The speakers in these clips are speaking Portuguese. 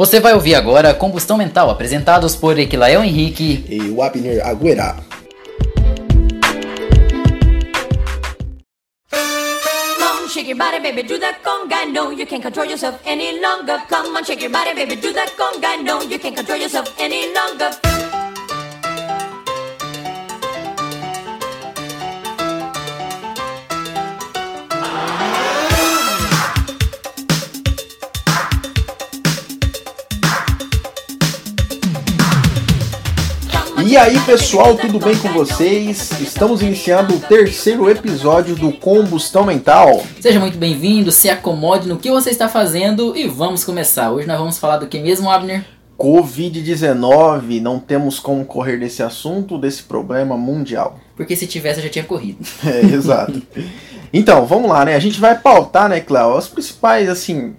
Você vai ouvir agora Combustão Mental, apresentados por Equilael Henrique e o Abner Agüera. Shake your body, baby, do that conga. No, you can't control yourself any longer. Come on, shake your body, baby, do that conga. No, you can't control yourself any longer. E aí pessoal, tudo bem com vocês? Estamos iniciando o terceiro episódio do Combustão Mental. Seja muito bem-vindo, se acomode no que você está fazendo e vamos começar. Hoje nós vamos falar do que mesmo, Abner? Covid-19, não temos como correr desse assunto, desse problema mundial. Porque se tivesse eu já tinha corrido. É, exato. Então, vamos lá, né? A gente vai pautar, né, Cléo, os principais, assim,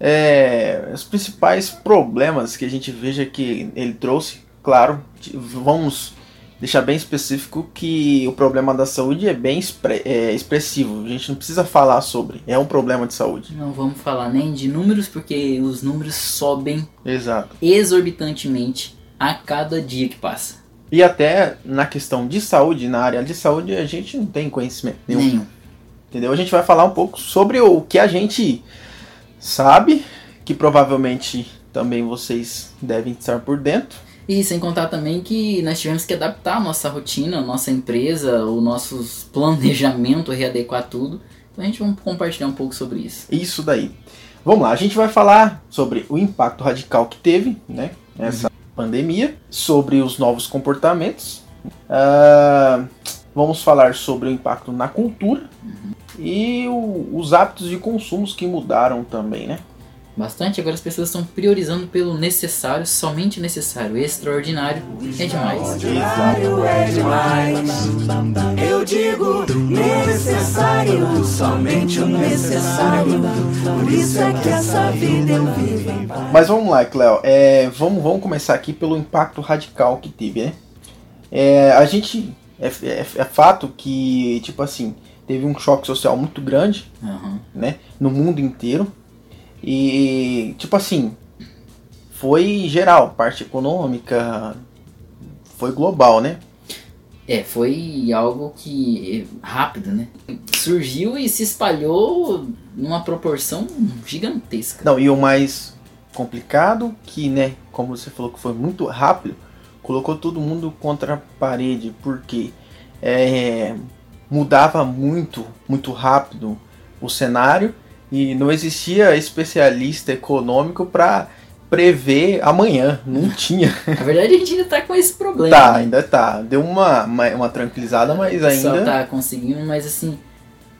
é, os principais problemas que a gente veja que ele trouxe claro, vamos deixar bem específico que o problema da saúde é bem expre é, expressivo. A gente não precisa falar sobre. É um problema de saúde. Não vamos falar nem de números, porque os números sobem Exato. exorbitantemente a cada dia que passa. E até na questão de saúde, na área de saúde, a gente não tem conhecimento nenhum. Nenhum. Entendeu? A gente vai falar um pouco sobre o que a gente sabe, que provavelmente também vocês devem estar por dentro e sem contar também que nós tivemos que adaptar a nossa rotina, a nossa empresa, o nosso planejamento, readequar tudo. Então a gente vai compartilhar um pouco sobre isso. Isso daí. Vamos lá, a gente vai falar sobre o impacto radical que teve, né? Essa uhum. pandemia, sobre os novos comportamentos. Uh, vamos falar sobre o impacto na cultura uhum. e o, os hábitos de consumos que mudaram também, né? Bastante. Agora as pessoas estão priorizando pelo necessário, somente necessário. Extraordinário é demais. Extraordinário é demais. Eu digo necessário, somente o necessário. Por isso é que essa vida eu vivo. Mas vamos lá, Cleo. É, vamos, vamos começar aqui pelo impacto radical que teve, né? É, a gente. É, é, é fato que, tipo assim, teve um choque social muito grande, uhum. né? No mundo inteiro e, tipo assim, foi geral, parte econômica, foi global, né? É, foi algo que rápido, né? Surgiu e se espalhou numa proporção gigantesca. Não, e o mais complicado que, né, como você falou que foi muito rápido, colocou todo mundo contra a parede, porque é, mudava muito, muito rápido o cenário e não existia especialista econômico para prever amanhã. Não tinha. Na verdade, a gente ainda tá com esse problema. Tá, né? ainda tá. Deu uma, uma, uma, tranquilizada, mas ainda. Só tá conseguindo, mas assim.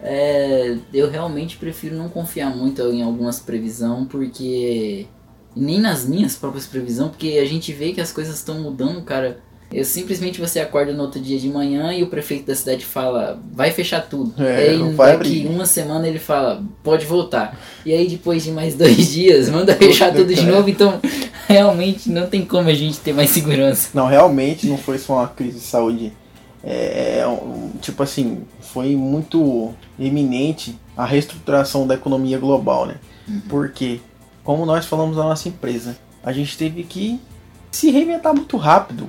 É, eu realmente prefiro não confiar muito em algumas previsões, porque. Nem nas minhas próprias previsões, porque a gente vê que as coisas estão mudando, cara eu simplesmente você acorda no outro dia de manhã e o prefeito da cidade fala, vai fechar tudo. É, e aí daqui uma semana ele fala, pode voltar. E aí depois de mais dois dias, manda fechar tudo de novo. Então realmente não tem como a gente ter mais segurança. Não, realmente não foi só uma crise de saúde. É, é tipo assim, foi muito eminente a reestruturação da economia global, né? Uhum. Porque, como nós falamos na nossa empresa, a gente teve que se reinventar muito rápido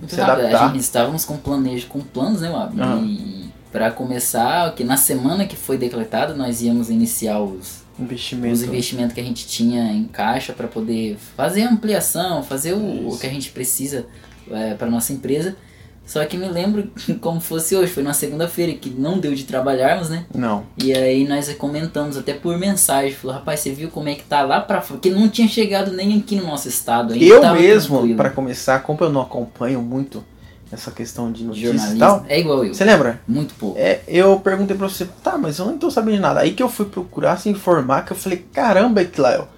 muito se rápido. Adaptar. A gente estávamos com planejo, com planos, né, Wab? Uhum. E para começar, que na semana que foi decretado, nós íamos iniciar os investimentos, os investimentos que a gente tinha em caixa para poder fazer a ampliação, fazer o, o que a gente precisa é, para nossa empresa. Só que me lembro como fosse hoje, foi na segunda-feira que não deu de trabalharmos, né? Não. E aí nós comentamos até por mensagem, falou, rapaz, você viu como é que tá lá pra fora? Que não tinha chegado nem aqui no nosso estado ainda. Eu mesmo, para começar, como eu não acompanho muito essa questão de notícias e tal. É igual eu. Você lembra? Muito pouco. É, eu perguntei pra você, tá, mas eu não tô sabendo de nada. Aí que eu fui procurar se informar, que eu falei, caramba, Eclael,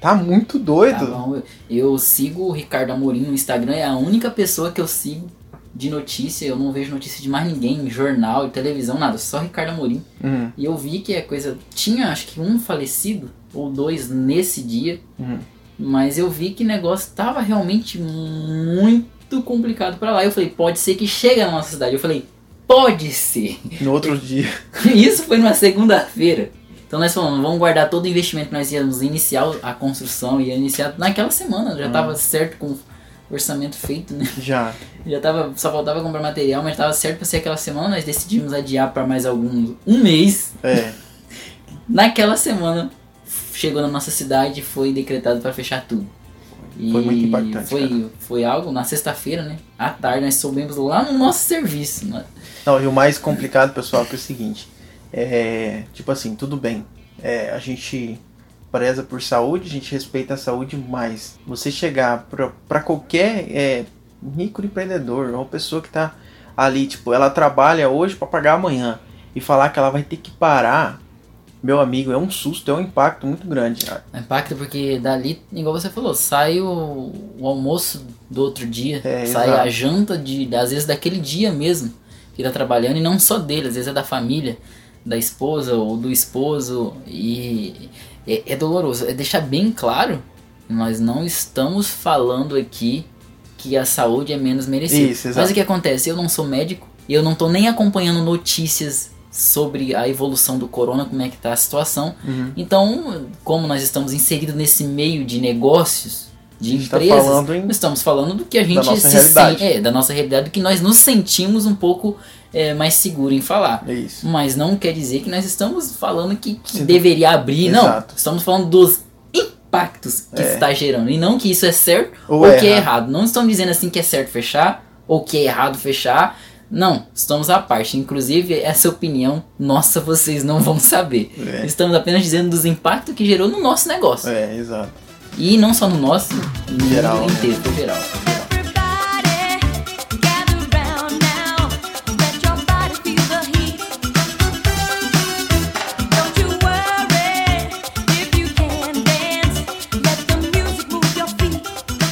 tá muito doido. Tá bom, eu sigo o Ricardo Amorim no Instagram, é a única pessoa que eu sigo de notícia, eu não vejo notícia de mais ninguém, jornal, televisão, nada, só Ricardo Amorim. Uhum. E eu vi que a coisa tinha, acho que um falecido ou dois nesse dia, uhum. mas eu vi que o negócio tava realmente muito complicado para lá. Eu falei, pode ser que chegue na nossa cidade. Eu falei, pode ser. No outro dia. Isso foi numa segunda-feira. Então nós falamos, vamos guardar todo o investimento que nós íamos iniciar a construção, ia iniciar naquela semana, já tava certo com orçamento feito, né? Já. Já tava, só faltava comprar material, mas tava certo pra ser aquela semana, nós decidimos adiar para mais algum um mês. É. Naquela semana chegou na nossa cidade e foi decretado para fechar tudo. E Foi muito impactante, Foi, cara. foi algo na sexta-feira, né? À tarde nós soubemos lá no nosso serviço. né? Não, e o mais complicado, pessoal, que é o seguinte. É. Tipo assim, tudo bem. É, a gente preza por saúde, a gente respeita a saúde, mas você chegar pra, pra qualquer é, microempreendedor, uma pessoa que tá ali, tipo, ela trabalha hoje pra pagar amanhã e falar que ela vai ter que parar, meu amigo, é um susto, é um impacto muito grande. Impacto porque dali, igual você falou, sai o, o almoço do outro dia, É, sai exato. a janta de, às vezes daquele dia mesmo que tá trabalhando e não só dele, às vezes é da família, da esposa ou do esposo e é, é doloroso. É deixar bem claro, nós não estamos falando aqui que a saúde é menos merecida. Isso, exato. Mas o que acontece? Eu não sou médico e eu não tô nem acompanhando notícias sobre a evolução do corona, como é que tá a situação. Uhum. Então, como nós estamos inseridos nesse meio de negócios, de tá empresas, falando em- estamos falando do que a gente nossa se realidade. sente, é, da nossa realidade, do que nós nos sentimos um pouco é, mais seguro em falar. É isso. Mas não quer dizer que nós estamos falando que, que deveria abrir, não. Exato. Estamos falando dos impactos que É. está gerando. E não que isso é certo Ou ou, é que é errado. errado. Não estamos dizendo assim que é certo fechar ou que é errado fechar. Não, estamos à parte. Inclusive, essa opinião nossa vocês não vão saber. É. Estamos apenas dizendo dos impactos que gerou no nosso negócio. É, exato. E não só no nosso, no Geral, mundo né? inteiro, no geral.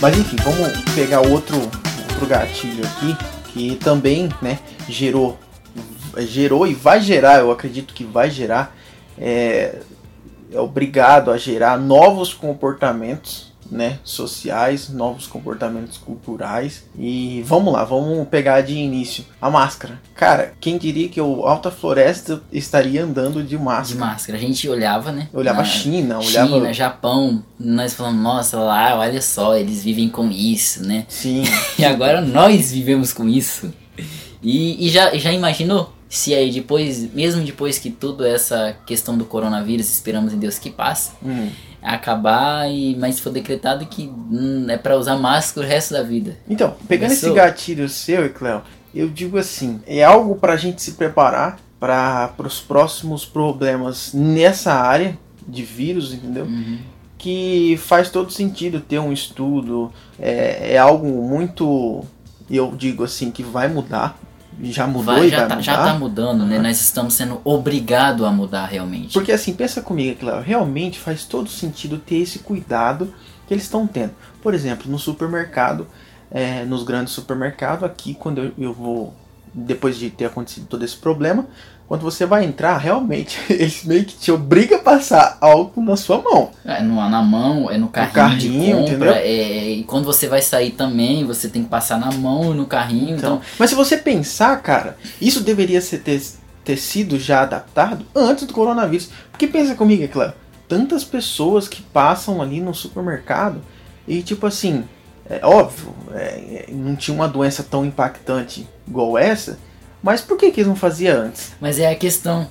Mas enfim, vamos pegar outro, outro gatilho aqui que também, né, gerou, gerou e vai gerar, eu acredito que vai gerar, é, é obrigado a gerar novos comportamentos, né, sociais, novos comportamentos culturais. E vamos lá, vamos pegar de início a máscara. Cara, quem diria que o Alta Floresta estaria andando de De máscara? máscara. A gente olhava, né? Olhava na- China, olhava China, Japão, nós falamos, nossa, lá, olha só, eles vivem com isso, né? sim, E agora nós vivemos com isso. E, e já, já imaginou se aí depois, mesmo depois que toda essa questão do coronavírus, esperamos em Deus que passe, hum. Acabar, e, mas for decretado que hum, é pra usar máscara o resto da vida. Então, pegando esse Começou? gatilho seu, Cleo, eu digo assim, é algo pra gente se preparar para os próximos problemas nessa área de vírus, entendeu? Uhum. Que faz todo sentido ter um estudo, é, é algo muito, eu digo assim, que vai mudar, já mudou Vai, já, tá, mudar. já tá mudando, né? Aham. Nós estamos sendo obrigados a mudar realmente. Porque assim, pensa comigo, Cléo, realmente faz todo sentido ter esse cuidado que eles estão tendo. Por exemplo, no supermercado, é, nos grandes supermercados, aqui quando eu, eu vou, depois de ter acontecido todo esse problema, quando você vai entrar, realmente, eles meio que te obrigam a passar álcool na sua mão. É no, na mão, é no carrinho, carrinho, de compra, é, e quando você vai sair também, você tem que passar na mão e no carrinho, então, Então, mas se você pensar, cara, isso deveria ser, ter, ter sido já adaptado antes do coronavírus. Porque pensa comigo, Cléo, tantas pessoas que passam ali no supermercado e tipo assim, é óbvio, é, é, não tinha uma doença tão impactante igual essa, mas por que, que eles não faziam antes? mas é a questão,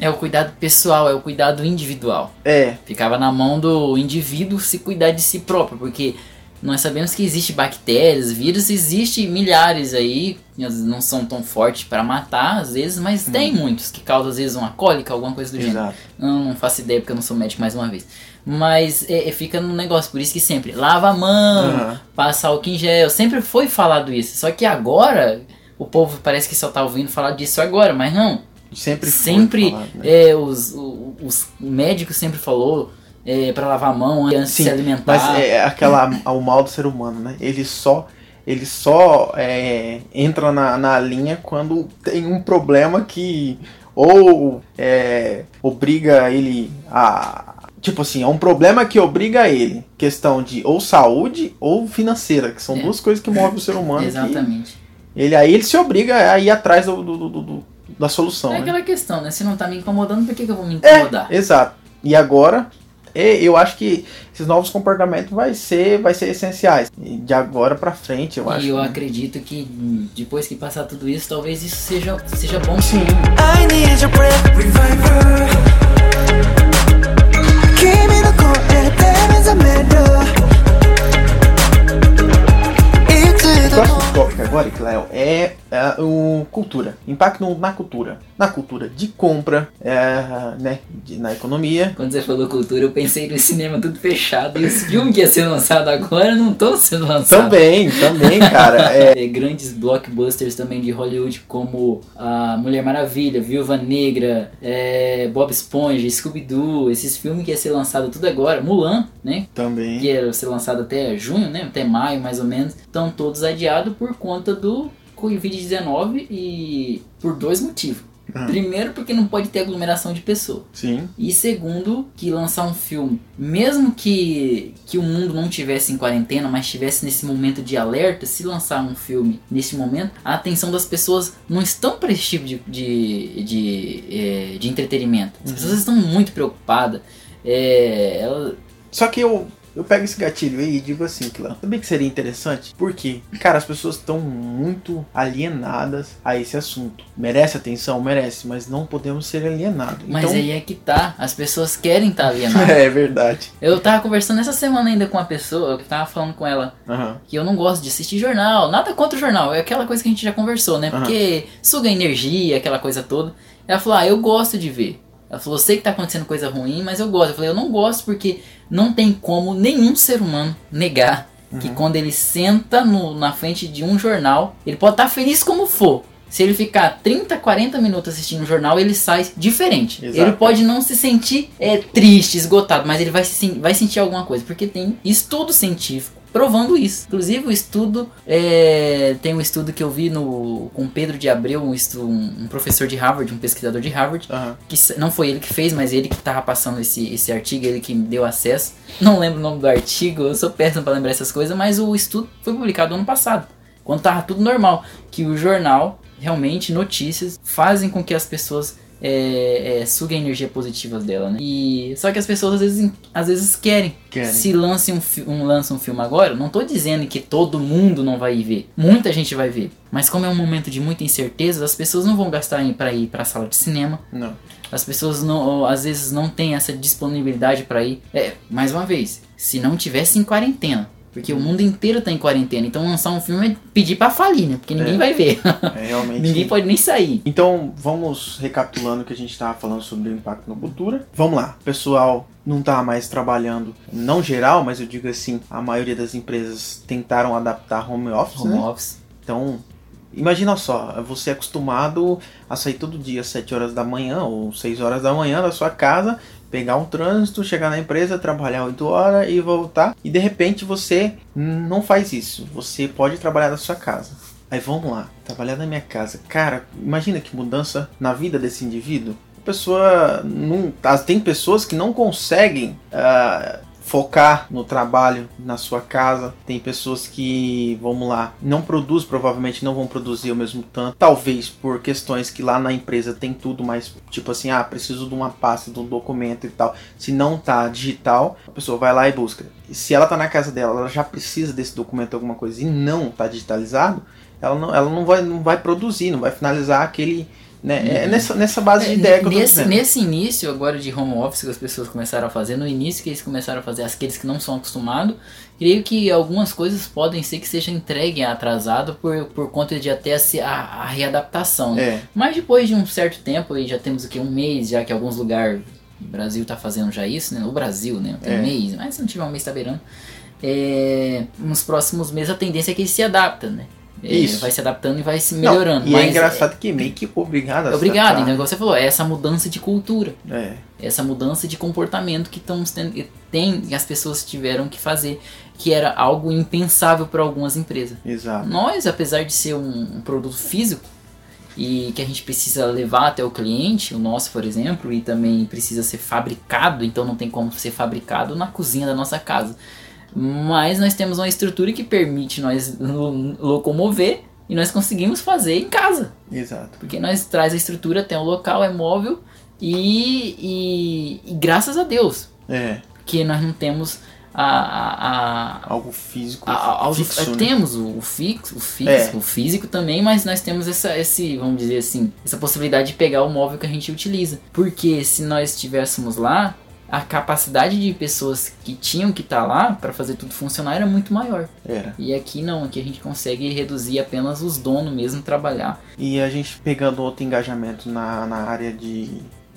é o cuidado pessoal, é o cuidado individual. É, Ficava na mão do indivíduo se cuidar de si próprio, porque nós sabemos que existe bactérias, vírus, existe milhares aí, não são tão fortes para matar às vezes, mas tem muitos que causam às vezes uma cólica, alguma coisa do gênero. exato. Não, não faço ideia porque eu não sou médico mais uma vez. Mas é, é, fica no negócio, por isso que sempre lava a mão, Aham. passa álcool em gel. Sempre foi falado isso. Só que agora o povo parece que só tá ouvindo falar disso agora, mas não. Sempre foi Sempre falado, né? é, os, o- os médicos sempre falou é, para lavar a mão antes de Sim, se alimentar. Mas é aquela o mal do ser humano, né? Ele só ele só é, entra na, na linha quando tem um problema que ou é, obriga ele a tipo assim é um problema que obriga ele questão de ou saúde ou financeira que são É. duas coisas que movem o ser humano. que Exatamente. Ele aí ele se obriga a ir atrás do, do, do, do da solução. É né? aquela questão, né? Se não tá me incomodando, por que, que eu vou me é, incomodar? É, exato. E agora, eu acho que esses novos comportamentos vai ser, vai ser essenciais. De agora para frente, eu e acho. E eu né? acredito que depois que passar tudo isso, talvez isso seja, seja bom sim. I need breath, reviver. Give me the. Agora, Cléo, é, é, o cultura. Impacto na cultura. Na cultura de compra, é, né, de- na economia. Quando você falou cultura, eu pensei no cinema tudo fechado e os filmes que ia ser lançado agora não estão sendo lançados. Também, também, cara. É, É, grandes blockbusters também de Hollywood como a Mulher Maravilha, Viúva Negra, é, Bob Esponja, Scooby-Doo, esses filmes que ia ser lançado tudo agora, Mulan, né? também. Que ia ser lançado até junho, né? Até maio mais ou menos, estão todos adiados por conta do Covid-19 e por dois motivos. Hum. Primeiro, porque não pode ter aglomeração de pessoas. Sim. E segundo, que lançar um filme, mesmo que, que o mundo não tivesse em quarentena, mas estivesse nesse momento de alerta, se lançar um filme nesse momento, a atenção das pessoas não estão para esse tipo de, de, de, eh, de entretenimento. As pessoas estão muito preocupadas. É, ela- Só que eu, eu pego esse gatilho aí e digo assim, Clã. Sabia que seria interessante? Porque, cara, as pessoas estão muito alienadas a esse assunto. Merece atenção? Merece, mas não podemos ser alienados. mas então, aí é que tá, as pessoas querem estar alienadas. é verdade. Eu tava conversando essa semana ainda com uma pessoa, eu tava falando com ela Aham. que eu não gosto de assistir jornal, nada contra o jornal, é aquela coisa que a gente já conversou, né? Porque suga energia, aquela coisa toda. Ela falou, ah, eu gosto de ver. Ela falou, sei que tá acontecendo coisa ruim, mas eu gosto. Eu falei, eu não gosto porque não tem como nenhum ser humano negar que quando ele senta no- na frente de um jornal, ele pode estar feliz como for. Se ele ficar 30, 40 minutos assistindo o jornal, ele sai diferente. Exato. Ele pode não se sentir é, triste, esgotado, mas ele vai, se, vai sentir alguma coisa, porque tem estudo científico provando isso. Inclusive o estudo é, tem um estudo que eu vi no com Pedro de Abreu, um, um- professor de Harvard, um pesquisador de Harvard, Aham. que não foi ele que fez, mas ele que tava passando esse, esse artigo, ele que me deu acesso. Não lembro o nome do artigo, eu sou péssimo para lembrar essas coisas, mas o estudo foi publicado ano passado, quando tava tudo normal, que o jornal realmente notícias fazem com que as pessoas é, é, suguem a energia positiva dela, né? E só que as pessoas às vezes, às vezes querem. Querem. Se lance um, um, lança um filme agora, não tô dizendo que todo mundo não vai ver. Muita gente vai ver. Mas como é um momento de muita incerteza, as pessoas não vão gastar pra ir pra sala de cinema. Não. As pessoas não, às vezes não têm essa disponibilidade pra ir. É, mais uma vez, se não tivesse em quarentena, porque o mundo inteiro tá em quarentena, então lançar um filme é pedir pra falir, né? Porque ninguém É. vai ver. É realmente. ninguém pode nem sair. Então, vamos recapitulando o que a gente estava falando sobre o impacto na cultura. Vamos lá, o pessoal não tá mais trabalhando, não geral, mas eu digo assim, a maioria das empresas tentaram adaptar home office, Home né? office. Então, imagina só, você é acostumado a sair todo dia às 7 horas da manhã ou 6 horas da manhã da sua casa, pegar um trânsito, chegar na empresa, trabalhar 8 horas e voltar, e de repente você não faz isso. Você pode trabalhar da sua casa. Aí vamos lá, trabalhar na minha casa. Cara, imagina que mudança na vida desse indivíduo. A pessoa não. Tem pessoas que não conseguem ah, focar no trabalho na sua casa. Tem pessoas que, vamos lá, não produzem, provavelmente não vão produzir o mesmo tanto. Talvez por questões que lá na empresa tem tudo, mas tipo assim, ah, preciso de uma pasta, de um documento e tal. Se não tá digital, a pessoa vai lá e busca. E se ela tá na casa dela, ela já precisa desse documento, alguma coisa, e não tá digitalizado, ela não, ela não, vai, não vai produzir, não vai finalizar aquele. Né? É nessa, nessa base de É, ideia que eu tô nesse, nesse início agora de home office que as pessoas começaram a fazer, no início que eles começaram a fazer, aqueles que não são acostumados, creio que algumas coisas podem ser que seja entregue atrasado por, por conta de até a, a, readaptação. né? É, Mas depois de um certo tempo, aí já temos aqui um mês, já que alguns lugares, o Brasil tá fazendo já isso, né? O Brasil, né? Tem É. um mês, mas se não tiver um mês tá beirando. É, nos próximos meses a tendência é que ele se adapta, né? É, Isso. Vai se adaptando e vai se Não, melhorando. e mas é engraçado que meio que obrigado a é, obrigado, então, igual você falou, é essa mudança de cultura, É, essa mudança de comportamento que que tem as pessoas tiveram que fazer, que era algo impensável para algumas empresas. exato. Nós, apesar de ser um, um produto físico e que a gente precisa levar até o cliente, o nosso, por exemplo, e também precisa ser fabricado, então não tem como ser fabricado na cozinha da nossa casa. Mas nós temos uma estrutura que permite nós lo- locomover e nós conseguimos fazer em casa. Exato. Porque nós traz a estrutura, tem o local, é móvel e, e, e graças a Deus É, que nós não temos a, a, a, algo físico a- fixo, né? temos o, o fixo, o fixo, É. o físico também, mas nós temos essa, esse, vamos dizer assim, essa possibilidade de pegar o móvel que a gente utiliza. Porque se nós estivéssemos lá, a capacidade de pessoas que tinham que estar lá para fazer tudo funcionar era muito maior. Era. E aqui não, aqui a gente consegue reduzir apenas os donos mesmo trabalhar. E a gente pegando outro engajamento na, na área de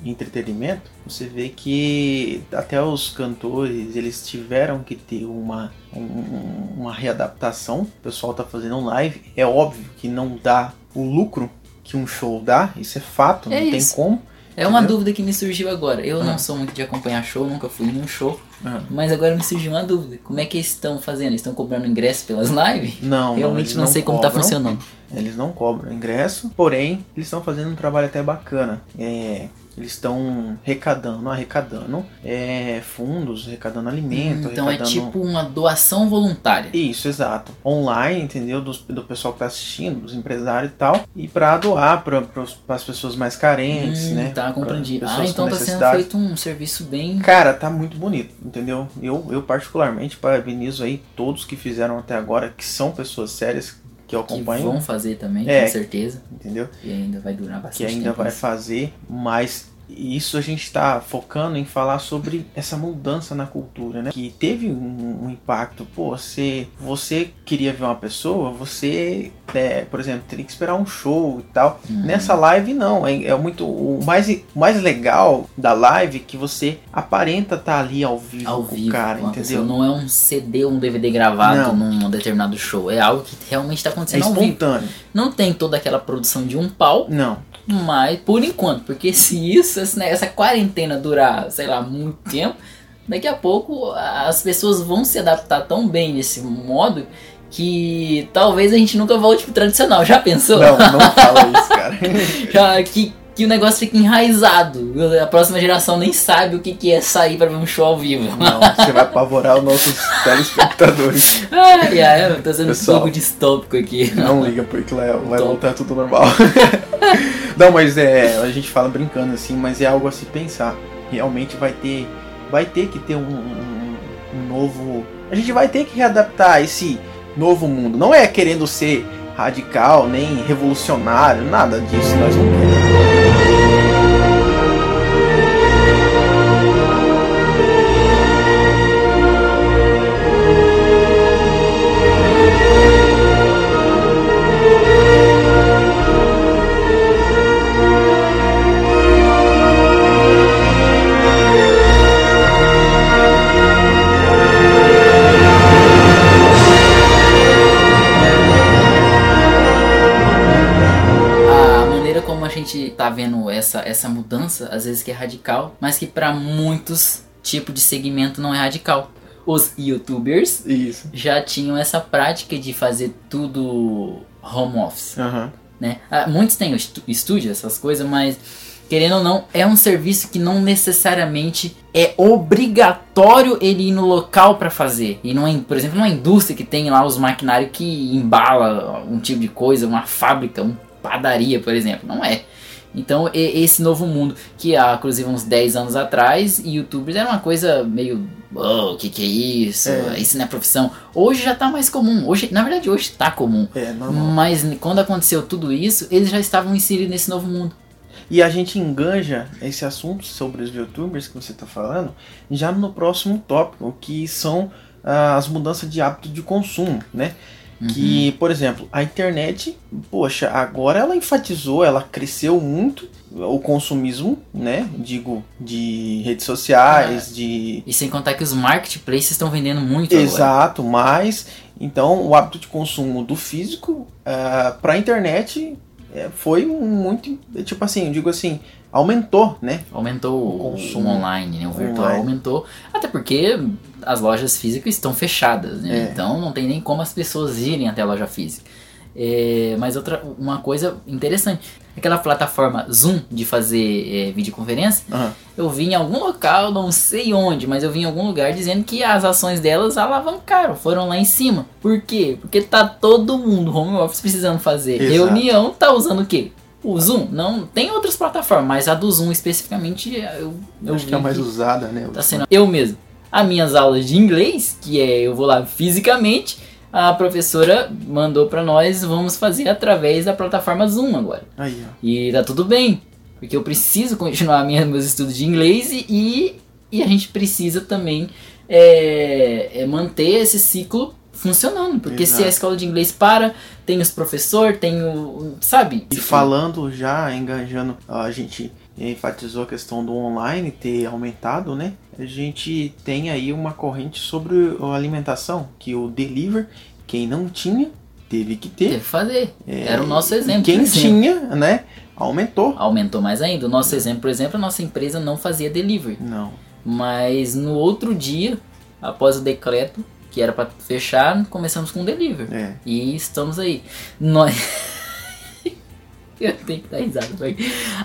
entretenimento, você vê que até os cantores eles tiveram que ter uma, um- uma readaptação. O pessoal tá fazendo um live. É óbvio que não dá o lucro que um show dá, isso é fato, É não isso. tem como. É uma Entendeu? dúvida que me surgiu agora. Eu Ah. não sou muito de acompanhar show, nunca fui em um show. Ah. Mas agora me surgiu uma dúvida. Como é que eles estão fazendo? Eles estão cobrando ingresso pelas lives? Não, Realmente eles não, sei como tá cobram. funcionando. Eles não cobram ingresso, porém, eles estão fazendo um trabalho até bacana. É, eles estão arrecadando, arrecadando é, fundos, arrecadando alimento, então é arrecadando... tipo uma doação voluntária. Isso, exato. Online, entendeu? Dos- do pessoal que tá assistindo, dos empresários e tal. E pra doar para as pessoas mais carentes, Hum, né? Tá, compreendi. Ah, então tá sendo feito um serviço bem. Cara, tá muito bonito, entendeu? Eu, eu particularmente parabenizo aí todos que fizeram até agora, que são pessoas sérias que eu Que acompanho, vão fazer também, É. com certeza. entendeu? E ainda vai durar bastante que ainda tempo vai fazer, mas isso a gente está focando em falar sobre essa mudança na cultura, né? Que teve um, um impacto. Pô, você, você queria ver uma pessoa, você, é, por exemplo, teria que esperar um show e tal. Uhum. Nessa live não, é, é muito o mais, mais legal da live é que você aparenta estar ali ao vivo Ao com vivo, o cara, entendeu? Não é um CD ou um DVD gravado Não. num determinado show. É algo que realmente está É acontecendo ao vivo. espontâneo. Não tem toda aquela produção de um pau, Não, mas por enquanto, porque se isso, né, essa quarentena durar, sei lá, muito tempo, daqui a pouco as pessoas vão se adaptar tão bem nesse modo que talvez a gente nunca volte pro tradicional. Já pensou? não, não fala isso, cara. Já que, que o negócio fica enraizado. A próxima geração nem sabe o que, que é sair pra ver um show ao vivo. Não, você vai apavorar os nossos telespectadores. Ai, ai, eu tô sendo Pessoal. um pouco distópico aqui. Não liga, porque vai, vai Top. voltar tudo normal. Não, mas é. A gente fala brincando assim, mas é algo a se pensar. Realmente vai ter. Vai ter que ter um, um- um novo. A gente vai ter que readaptar esse novo mundo. Não é querendo ser radical, nem revolucionário, nada disso. Nós não queremos. Tá vendo essa, essa mudança, às vezes que é radical, mas que pra muitos tipos de segmento não é radical. Os youtubers Isso. já tinham essa prática de fazer tudo home office, Aham. né? Ah, muitos têm estúdio, essas coisas, mas querendo ou não, é um serviço que não necessariamente é obrigatório ele ir no local pra fazer. E não é, por exemplo, numa indústria que tem lá os maquinários que embala um tipo de coisa, uma fábrica, uma padaria, por exemplo, não é. Então, esse novo mundo, que há, inclusive, uns 10 anos atrás, youtubers era uma coisa meio. Oh, o que, que é isso? É. Isso não é profissão. Hoje já tá mais comum. Hoje, na verdade, hoje tá comum. É. Mas quando aconteceu tudo isso, eles já estavam inseridos nesse novo mundo. E a gente enganja esse assunto sobre os youtubers que você está falando já no próximo tópico, que são ah, as mudanças de hábito de consumo, né? Que, por exemplo, a internet, poxa, agora ela enfatizou, ela cresceu muito o consumismo, né? Digo, de redes sociais, de. E sem contar que os marketplaces estão vendendo muito agora. Exato, mas então o hábito de consumo do físico para a internet é, foi muito. Tipo assim, eu digo assim, aumentou, né? Aumentou O consumo online, né? O virtual online. aumentou. Até porque as lojas físicas estão fechadas, né? É. Então não tem nem como as pessoas irem até a loja física. É, mas outra, uma coisa interessante, aquela plataforma Zoom de fazer é, videoconferência, Aham. eu vi em algum local, não sei onde, mas eu vi em algum lugar dizendo que as ações delas alavancaram, foram lá em cima. Por quê? Porque tá todo mundo home office precisando fazer Exato. reunião, tá usando o quê? O Zoom? Não, tem outras plataformas, mas a do Zoom especificamente eu, eu Acho que é a mais que usada, né? tá sendo eu mesmo. As minhas aulas de inglês, que é eu vou lá fisicamente, a professora mandou pra nós, vamos fazer através da plataforma Zoom agora. Aí, ó. E tá tudo bem, porque eu preciso continuar minha, meus estudos de inglês e- e, a gente precisa também é, é manter esse ciclo funcionando. Porque se a Exato. escola de inglês para, tem os professores, tem o. Sabe? E falando já, enganjando, a gente enfatizou a questão do online ter aumentado, né? A gente tem aí uma corrente sobre a alimentação, que o deliver, quem não tinha, teve que ter. Teve que fazer. É, Era o nosso exemplo. Quem tinha, né? Aumentou. Aumentou mais ainda. O nosso exemplo, por exemplo, a nossa empresa não fazia delivery. Não. Mas no outro dia, após o decreto, que era pra fechar, começamos com delivery. É. E estamos aí. Nós. Eu tenho que dar risada, velho.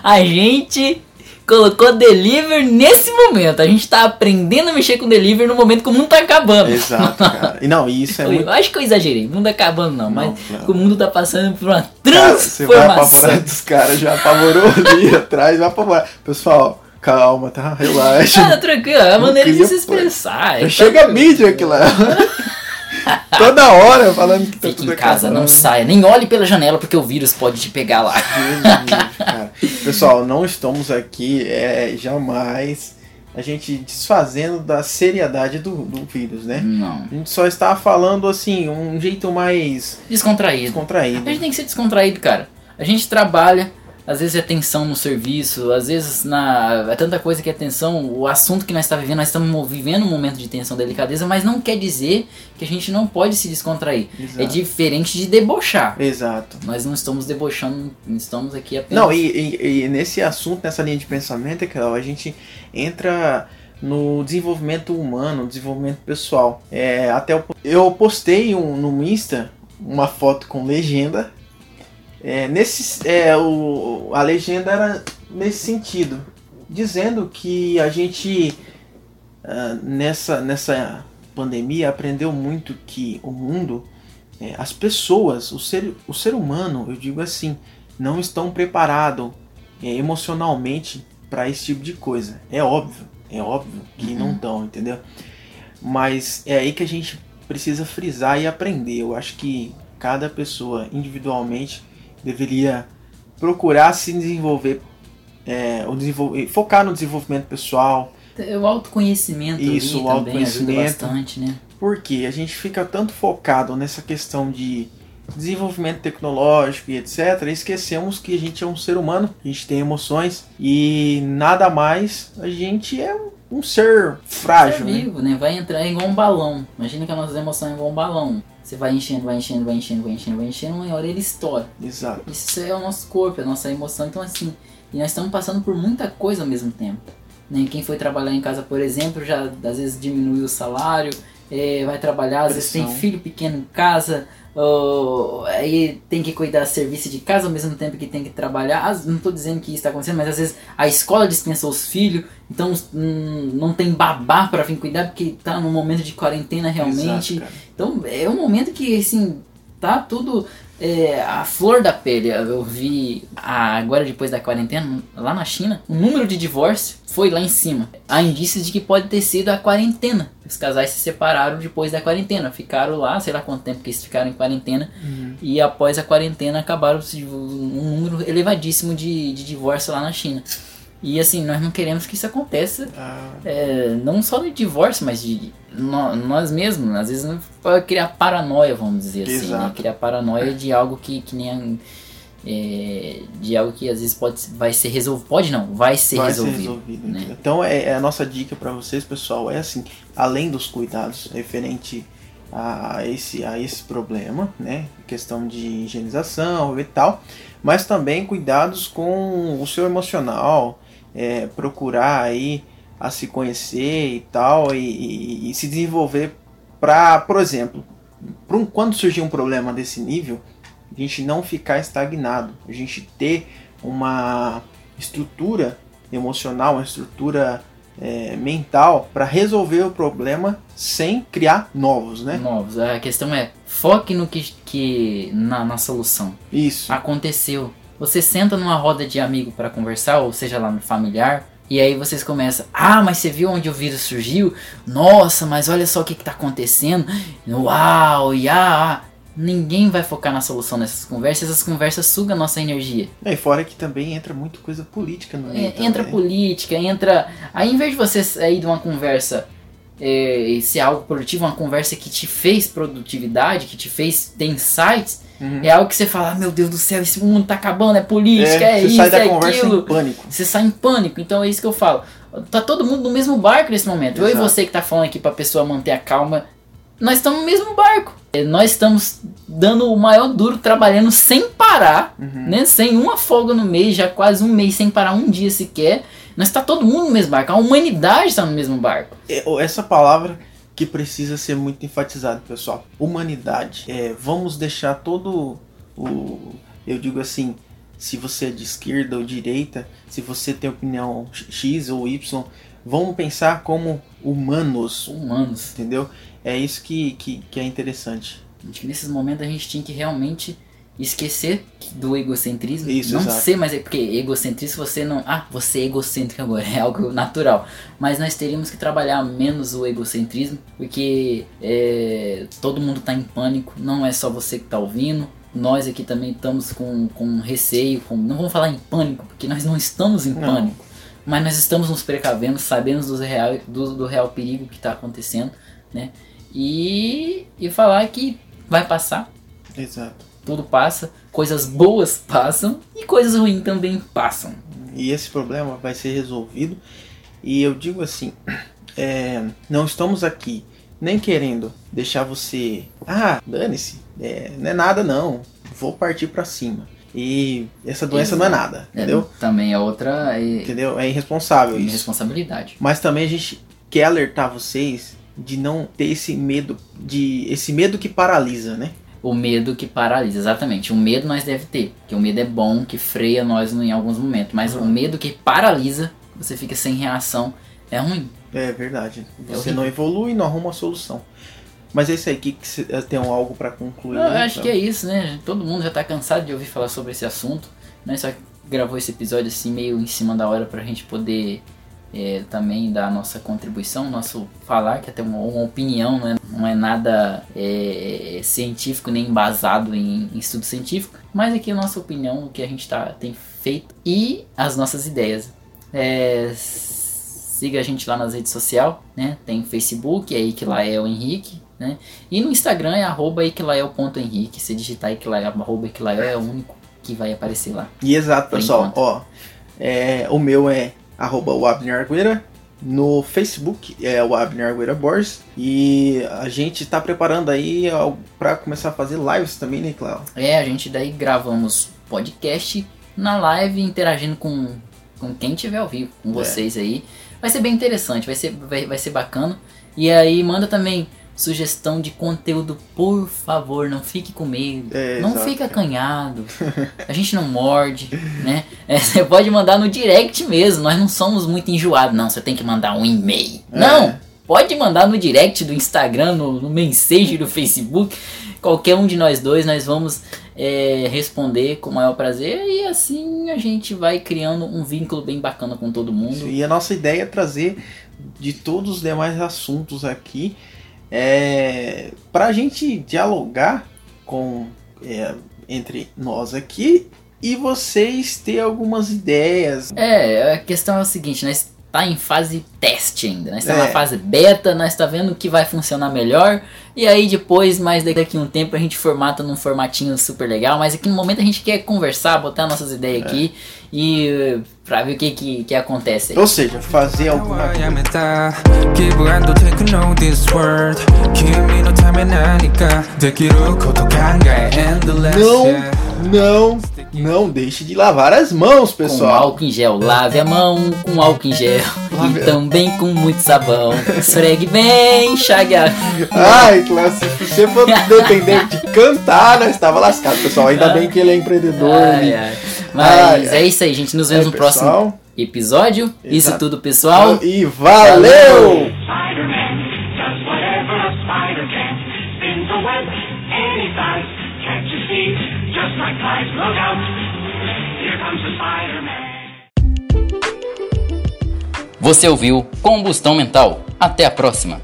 A gente colocou delivery nesse momento. A gente tá aprendendo a mexer com delivery no momento que o mundo tá acabando. Exato, cara. E não, isso é Eu muito. acho que eu exagerei. O mundo acabando não, mas não. o mundo tá passando por uma Cara, você vai apavorar transformação. dos caras, já apavorou ali atrás, vai apavorar. Pessoal, calma, tá? Relaxa. Ah, tranquilo, é a Não maneira de se expressar. É chega a mídia aqui lá. Toda hora falando que tá Fique tudo em casa, não acabando. saia. Nem olhe pela janela porque o vírus pode te pegar lá. Deus. Pessoal, não estamos aqui é, jamais a gente desfazendo da seriedade do, do vírus, né? Não. A gente só está falando assim, um jeito mais Descontraído. descontraído. A gente tem que ser descontraído, cara. A gente trabalha, às vezes é tensão no serviço, às vezes na é tanta coisa que é tensão. O assunto que nós estamos vivendo, nós estamos mo- vivendo um momento de tensão, delicadeza, mas não quer dizer que a gente não pode se descontrair. Exato. É diferente de debochar. Exato. Nós não estamos debochando, estamos aqui apenas. Não, e, e- e nesse assunto, nessa linha de pensamento, é que a gente entra no desenvolvimento humano, desenvolvimento pessoal. É, até eu, eu postei um, no Insta uma foto com legenda. É, nesse, é, o, a legenda era nesse sentido, dizendo que a gente ah, nessa, nessa pandemia aprendeu muito que o mundo, é, as pessoas, o ser, o ser humano, eu digo assim, não estão preparados é, emocionalmente para esse tipo de coisa. É óbvio, é óbvio que não estão, entendeu? Mas é aí que a gente precisa frisar e aprender. Eu acho que cada pessoa individualmente deveria procurar se desenvolver, é, o desenvolver focar no desenvolvimento pessoal, É O autoconhecimento Isso, o autoconhecimento. bastante, né? porque a gente fica tanto focado nessa questão de desenvolvimento tecnológico e etc. E esquecemos que a gente é um ser humano, a gente tem emoções e nada mais, a gente é um, um ser frágil, Ser né? vivo, né? Vai entrar igual um balão. Imagina que as nossas emoções igual um balão. Você vai enchendo, vai enchendo, vai enchendo, vai enchendo, vai enchendo, uma hora ele estoura. Exato. Isso é o nosso corpo, é a nossa emoção. Então, assim, e nós estamos passando por muita coisa ao mesmo tempo. Né? Quem foi trabalhar em casa, por exemplo, já às vezes diminui o salário, é, vai trabalhar, às vezes tem filho pequeno em casa, ou, aí tem que cuidar do serviço de casa ao mesmo tempo que tem que trabalhar. As- Não estou dizendo que isso está acontecendo, mas às vezes a escola dispensa os filhos, então hum, não tem babá para vir cuidar porque tá num momento de quarentena realmente. Exato. Então é um momento que assim tá tudo é, a flor da pele. Eu vi ah, agora depois da quarentena lá na China, o número de divórcio foi lá em cima. Há indícios de que pode ter sido a quarentena. Os casais se separaram depois da quarentena, ficaram lá, sei lá quanto tempo que eles ficaram em quarentena e após a quarentena acabaram um número elevadíssimo de, de divórcio lá na China. E assim, nós não queremos que isso aconteça Ah, é, não só de divórcio, mas de nó- nós mesmos. Às vezes pode criar paranoia, vamos dizer assim. Né? Exato. Criar paranoia de algo que, que nem. é, de algo que às vezes pode, vai ser resolvido. Pode não, vai ser vai resolvido. ser resolvido. né? Então é, é a nossa dica para vocês, pessoal, é assim, além dos cuidados referente a esse, a esse problema, né? Questão de higienização e tal, mas também cuidados com o seu emocional, é, procurar aí a se conhecer e tal, e, e- e se desenvolver para, por exemplo, pra um- quando surgir um problema desse nível, A gente não ficar estagnado, a gente ter uma estrutura emocional, uma estrutura é, mental para resolver o problema sem criar novos, né? Novos. A questão é, foque no que, que na, na solução. Isso. Aconteceu. Você senta numa roda de amigo para conversar, ou seja lá no familiar, e aí vocês começam, ah, mas você viu onde o vírus surgiu? Nossa, mas olha só o que, que tá acontecendo. Uau, e ah, ah." Ninguém vai focar na solução nessas conversas, essas conversas sugam a nossa energia. E fora que também entra muito coisa política no meio. É, entra também. política. entra. Aí em vez de você sair de uma conversa é, e ser algo produtivo, uma conversa que te fez produtividade, que te fez ter insights, Uhum. é algo que você fala, ah, meu Deus do céu, esse mundo tá acabando, é política, é, você isso, sai da é conversa aquilo. em pânico. Você sai em pânico, então é isso que eu falo. Tá todo mundo no mesmo barco nesse momento. Eu e Exato. você que tá falando aqui pra pessoa manter a calma, nós estamos no mesmo barco. É, Nós estamos dando o maior duro, trabalhando sem parar, Uhum. né? Sem uma folga no mês, já quase um mês sem parar um dia sequer. Nós tá todo mundo no mesmo barco, a humanidade está no mesmo barco. É, Essa palavra que precisa ser muito enfatizada, pessoal. Humanidade. É, vamos deixar todo o. Eu digo assim, se você é de esquerda ou direita, se você tem opinião X ou Y, vamos pensar como humanos, Humanos. entendeu? É isso que, que, que é interessante. Acho que nesses momentos a gente tinha que realmente esquecer do egocentrismo. Isso, não exato. ser mais. Porque egocentrismo você não. Ah, você é egocêntrico agora, é algo natural. Mas nós teríamos que trabalhar menos o egocentrismo, porque é, todo mundo tá em pânico, não é só você que tá ouvindo. Nós aqui também estamos com, com receio, com, não vamos falar em pânico, porque nós não estamos em Não. pânico. Mas nós estamos nos precavendo, sabemos do real, do, do real perigo que está acontecendo, né? E, e falar que vai passar, Exato. Tudo passa, coisas boas passam e coisas ruins também passam. E esse problema vai ser resolvido. E eu digo assim, é, não estamos aqui nem querendo deixar você, ah, dane-se, é, não é nada não, vou partir pra cima. E essa doença não é nada, É, entendeu? também é outra é, Entendeu? É irresponsável isso. responsabilidade. Mas também a gente quer alertar vocês de não ter esse medo, de esse medo que paralisa, né? O medo que paralisa, exatamente. O medo nós deve ter, porque o medo é bom, que freia nós em alguns momentos. Mas o medo que paralisa, você fica sem reação, é ruim. É verdade. Você horrível. não evolui, não arruma uma solução. Mas é isso aí, que, que cê- tem algo pra concluir? Eu né, acho que é isso, né? Todo mundo já tá cansado de ouvir falar sobre esse assunto. Né? Só gravou esse episódio assim meio em cima da hora pra gente poder é, também dar a nossa contribuição, nosso falar, que é até uma, uma opinião, não é, não é nada é, científico nem embasado em, em estudo científico, mas aqui a nossa opinião, o que a gente tá, tem feito e as nossas ideias. É, siga a gente lá nas redes sociais, né? Tem Facebook, é Iquilael Henrique, né? E no Instagram é arroba iquilael.henrique. Se digitar iquilael, arroba é o único que vai aparecer lá. E exato, pessoal. Ó, é, o meu é arroba o Abner Argueira. No Facebook é o Abner Argueira Borges. E a gente tá preparando aí ó, pra começar a fazer lives também, né, Cléo? É, a gente daí gravamos podcast na live interagindo com, com quem tiver ao vivo, com É. vocês aí. Vai ser bem interessante, vai ser, vai, vai ser bacana. E aí manda também sugestão de conteúdo, por favor, não fique com medo, É, não exato, cara. acanhado, a gente não morde, né? É, você pode mandar no direct mesmo, nós não somos muito enjoados, não, você tem que mandar um e-mail. É. Não, pode mandar no direct do Instagram, no, no mensagem do Facebook, qualquer um de nós dois, nós vamos é, responder com o maior prazer e assim a gente vai criando um vínculo bem bacana com todo mundo. E a nossa ideia é trazer de todos os demais assuntos aqui é, para a gente dialogar com é, entre nós aqui e vocês ter algumas ideias. É, a questão é o seguinte, nós tá em fase teste ainda. Né? Nós tá é. na fase beta, nós está vendo o que vai funcionar melhor. E aí depois, mais daqui a um tempo, a gente formata num formatinho super legal. Mas aqui no momento a gente quer conversar, botar nossas ideias é. aqui e pra ver o que, que, que acontece. Aí. Ou seja, fazer alguma coisa. Não, não não deixe de lavar as mãos, Com pessoal. álcool em gel, lave a mão com álcool em gel Lave- e também com muito sabão. Esfregue bem, enxague a... Ai, Clássico, se você for depender de cantar, nós estava lascado, pessoal. Ainda bem que ele é empreendedor. Ai, ai. Mas Ai, é isso aí, gente. Nos vemos É, no próximo pessoal. episódio. Isso Exato. tudo, pessoal. E valeu! Spider-Man Você ouviu Combustão Mental. Até a próxima.